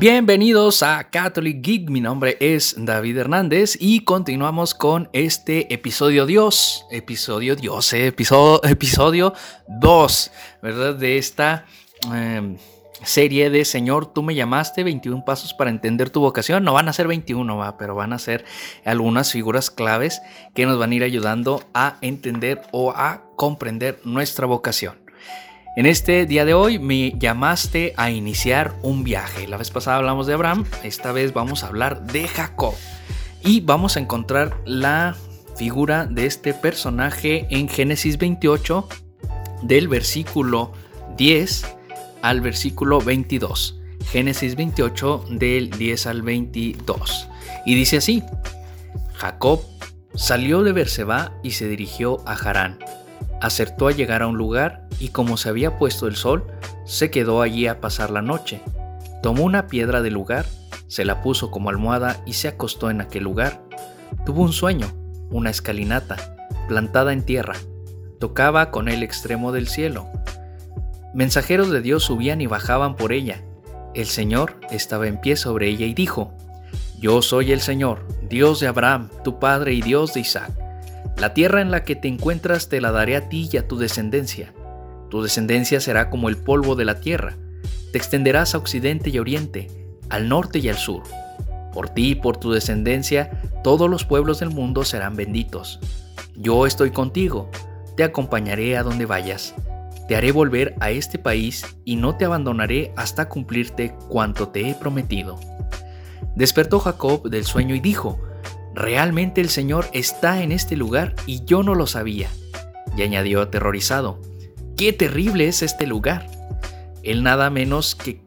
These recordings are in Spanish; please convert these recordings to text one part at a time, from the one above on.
Bienvenidos a Catholic Geek, mi nombre es David Hernández y continuamos con este episodio Dios, episodio Dios, eh, episodio, episodio 2, ¿verdad? De esta em, serie de Señor, tú me llamaste, 21 pasos para entender tu vocación. No van a ser 21, ¿va? pero van a ser algunas figuras claves que nos van a ir ayudando a entender o a comprender nuestra vocación. En este día de hoy me llamaste a iniciar un viaje. La vez pasada hablamos de Abraham, esta vez vamos a hablar de Jacob. Y vamos a encontrar la figura de este personaje en Génesis 28 del versículo 10 al versículo 22. Génesis 28 del 10 al 22. Y dice así: Jacob salió de Berseba y se dirigió a Harán. Acertó a llegar a un lugar y como se había puesto el sol, se quedó allí a pasar la noche. Tomó una piedra del lugar, se la puso como almohada y se acostó en aquel lugar. Tuvo un sueño, una escalinata, plantada en tierra. Tocaba con el extremo del cielo. Mensajeros de Dios subían y bajaban por ella. El Señor estaba en pie sobre ella y dijo, Yo soy el Señor, Dios de Abraham, tu padre y Dios de Isaac. La tierra en la que te encuentras te la daré a ti y a tu descendencia. Tu descendencia será como el polvo de la tierra. Te extenderás a occidente y oriente, al norte y al sur. Por ti y por tu descendencia, todos los pueblos del mundo serán benditos. Yo estoy contigo, te acompañaré a donde vayas. Te haré volver a este país y no te abandonaré hasta cumplirte cuanto te he prometido. Despertó Jacob del sueño y dijo, Realmente el Señor está en este lugar y yo no lo sabía. Y añadió aterrorizado, qué terrible es este lugar. Él nada menos que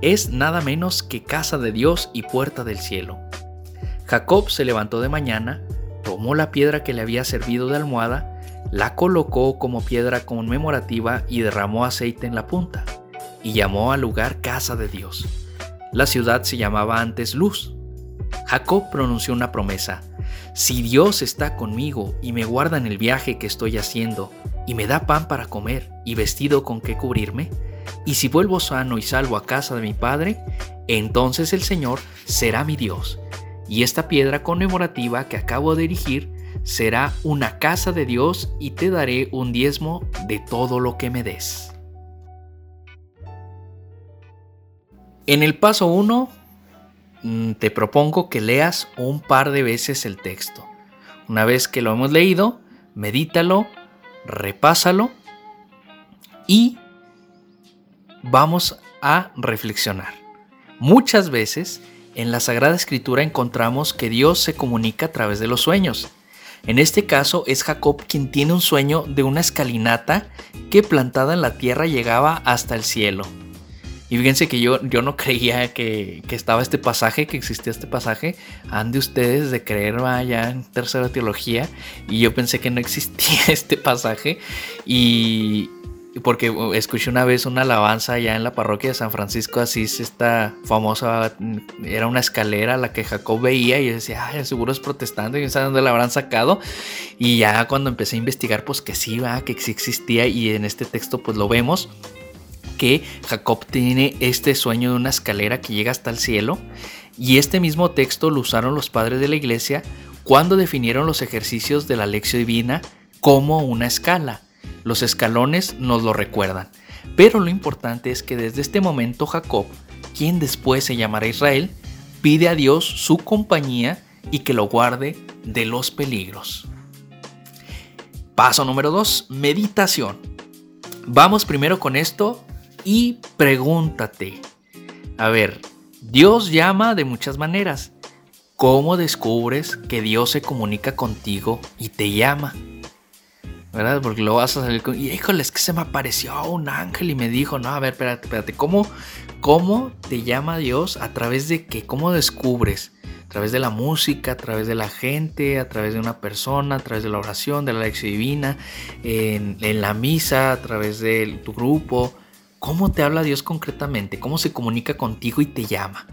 es nada menos que casa de Dios y puerta del cielo. Jacob se levantó de mañana, tomó la piedra que le había servido de almohada, la colocó como piedra conmemorativa y derramó aceite en la punta, y llamó al lugar casa de Dios. La ciudad se llamaba antes Luz. Jacob pronunció una promesa. Si Dios está conmigo y me guarda en el viaje que estoy haciendo, y me da pan para comer y vestido con que cubrirme, y si vuelvo sano y salvo a casa de mi Padre, entonces el Señor será mi Dios, y esta piedra conmemorativa que acabo de erigir será una casa de Dios y te daré un diezmo de todo lo que me des. En el paso 1 mm, te propongo que leas un par de veces el texto. Una vez que lo hemos leído, medítalo repásalo y vamos a reflexionar. Muchas veces en la Sagrada Escritura encontramos que Dios se comunica a través de los sueños. En este caso es Jacob quien tiene un sueño de una escalinata que plantada en la tierra llegaba hasta el cielo. Y fíjense que yo, yo no creía que, estaba este pasaje, que existía este pasaje. Han de ustedes de creer vaya en tercera teología. Y yo pensé que no existía este pasaje. Y porque escuché una vez una alabanza allá en la parroquia de San Francisco Asís, esta famosa, era una escalera la que Jacob veía y yo decía, ay, seguro es protestante, y sé dónde la habrán sacado. Y ya cuando empecé a investigar, pues que sí, va, que sí existía y en este texto pues lo vemos que Jacob tiene este sueño de una escalera que llega hasta el cielo y este mismo texto lo usaron los padres de la iglesia cuando definieron los ejercicios de la lección divina como una escala. Los escalones nos lo recuerdan. Pero lo importante es que desde este momento Jacob, quien después se llamará Israel, pide a Dios su compañía y que lo guarde de los peligros. Paso número 2, meditación. Vamos primero con esto y pregúntate, a ver, Dios llama de muchas maneras. ¿Cómo descubres que Dios se comunica contigo y te llama? ¿Verdad? Porque lo vas a salir con, híjole, es que se me apareció un ángel y me dijo, no, a ver, espérate, espérate, ¿cómo, cómo te llama Dios? ¿A través de qué? ¿Cómo descubres? A través de la música, a través de la gente, a través de una persona, a través de la oración, de la lección divina, en, en la misa, a través de tu grupo, ¿Cómo te habla Dios concretamente? ¿Cómo se comunica contigo y te llama?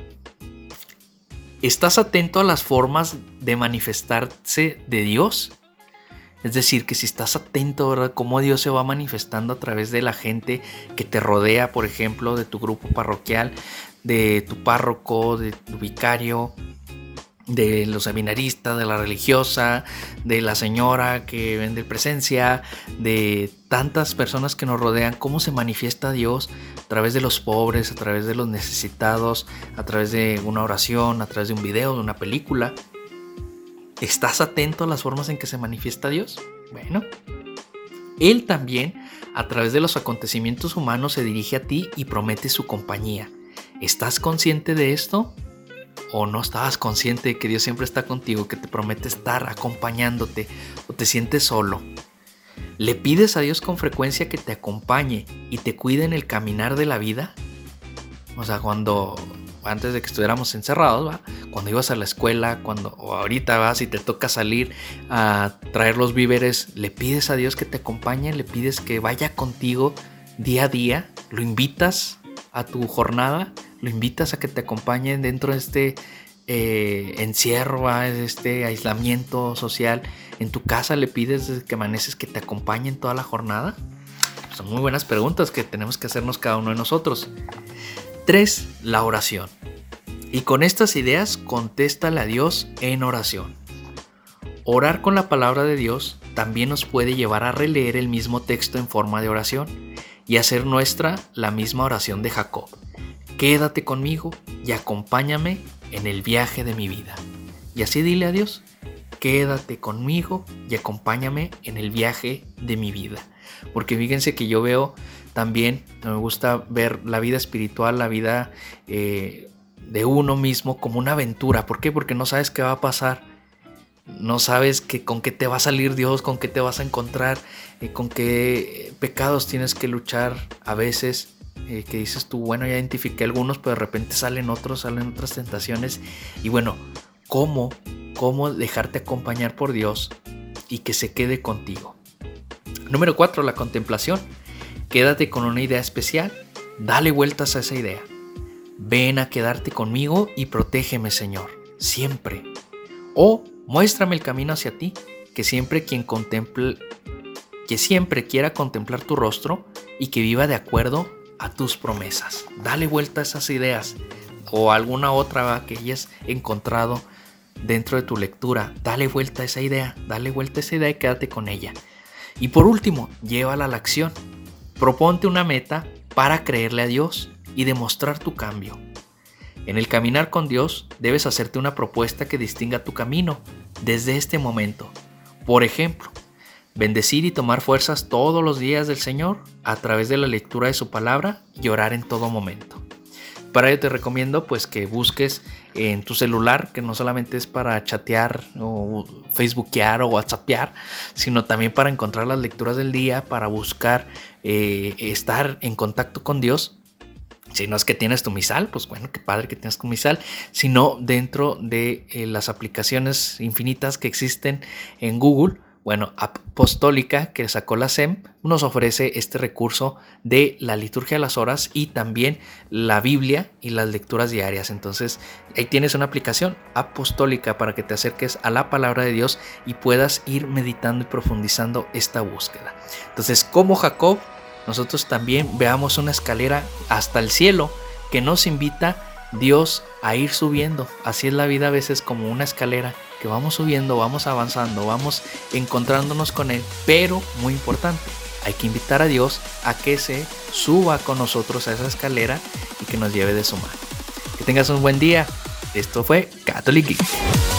¿Estás atento a las formas de manifestarse de Dios? Es decir, que si estás atento, ¿verdad? Cómo Dios se va manifestando a través de la gente que te rodea, por ejemplo, de tu grupo parroquial, de tu párroco, de tu vicario, de los seminaristas, de la religiosa, de la señora que vende presencia, de tantas personas que nos rodean, cómo se manifiesta Dios a través de los pobres, a través de los necesitados, a través de una oración, a través de un video, de una película. ¿Estás atento a las formas en que se manifiesta Dios? Bueno, Él también, a través de los acontecimientos humanos, se dirige a ti y promete su compañía. ¿Estás consciente de esto? O no estabas consciente de que Dios siempre está contigo, que te promete estar acompañándote o te sientes solo. ¿Le pides a Dios con frecuencia que te acompañe y te cuide en el caminar de la vida? O sea, cuando antes de que estuviéramos encerrados, cuando ibas a la escuela, cuando o ahorita vas y te toca salir a traer los víveres, le pides a Dios que te acompañe, le pides que vaya contigo día a día, lo invitas a tu jornada lo invitas a que te acompañen dentro de este eh, encierro, este aislamiento social. En tu casa le pides que amaneces que te acompañen toda la jornada. Son muy buenas preguntas que tenemos que hacernos cada uno de nosotros. 3. La oración. Y con estas ideas, contéstale a Dios en oración. Orar con la palabra de Dios también nos puede llevar a releer el mismo texto en forma de oración y hacer nuestra la misma oración de Jacob. Quédate conmigo y acompáñame en el viaje de mi vida. Y así dile a Dios, quédate conmigo y acompáñame en el viaje de mi vida. Porque fíjense que yo veo también, me gusta ver la vida espiritual, la vida eh, de uno mismo como una aventura. ¿Por qué? Porque no sabes qué va a pasar. No sabes que, con qué te va a salir Dios, con qué te vas a encontrar, eh, con qué pecados tienes que luchar a veces. Eh, que dices tú, bueno, ya identifiqué algunos, pero de repente salen otros, salen otras tentaciones. Y bueno, ¿cómo, cómo dejarte acompañar por Dios y que se quede contigo? Número 4, la contemplación. Quédate con una idea especial, dale vueltas a esa idea. Ven a quedarte conmigo y protégeme, Señor, siempre. O muéstrame el camino hacia ti, que siempre quien contemple, que siempre quiera contemplar tu rostro y que viva de acuerdo a tus promesas. Dale vuelta a esas ideas o alguna otra que hayas encontrado dentro de tu lectura. Dale vuelta a esa idea, dale vuelta a esa idea y quédate con ella. Y por último, llévala a la acción. Proponte una meta para creerle a Dios y demostrar tu cambio. En el caminar con Dios debes hacerte una propuesta que distinga tu camino desde este momento. Por ejemplo, bendecir y tomar fuerzas todos los días del Señor a través de la lectura de su palabra y orar en todo momento. Para ello te recomiendo pues que busques en tu celular, que no solamente es para chatear o facebookear o whatsappear, sino también para encontrar las lecturas del día, para buscar eh, estar en contacto con Dios. Si no es que tienes tu misal, pues bueno, qué padre que tienes tu misal, sino dentro de eh, las aplicaciones infinitas que existen en Google bueno, Apostólica, que sacó la SEM, nos ofrece este recurso de la liturgia de las horas y también la Biblia y las lecturas diarias. Entonces, ahí tienes una aplicación apostólica para que te acerques a la palabra de Dios y puedas ir meditando y profundizando esta búsqueda. Entonces, como Jacob, nosotros también veamos una escalera hasta el cielo que nos invita Dios a ir subiendo. Así es la vida a veces como una escalera que vamos subiendo, vamos avanzando, vamos encontrándonos con Él, pero muy importante, hay que invitar a Dios a que se suba con nosotros a esa escalera y que nos lleve de su mano. Que tengas un buen día. Esto fue Catholic Geek.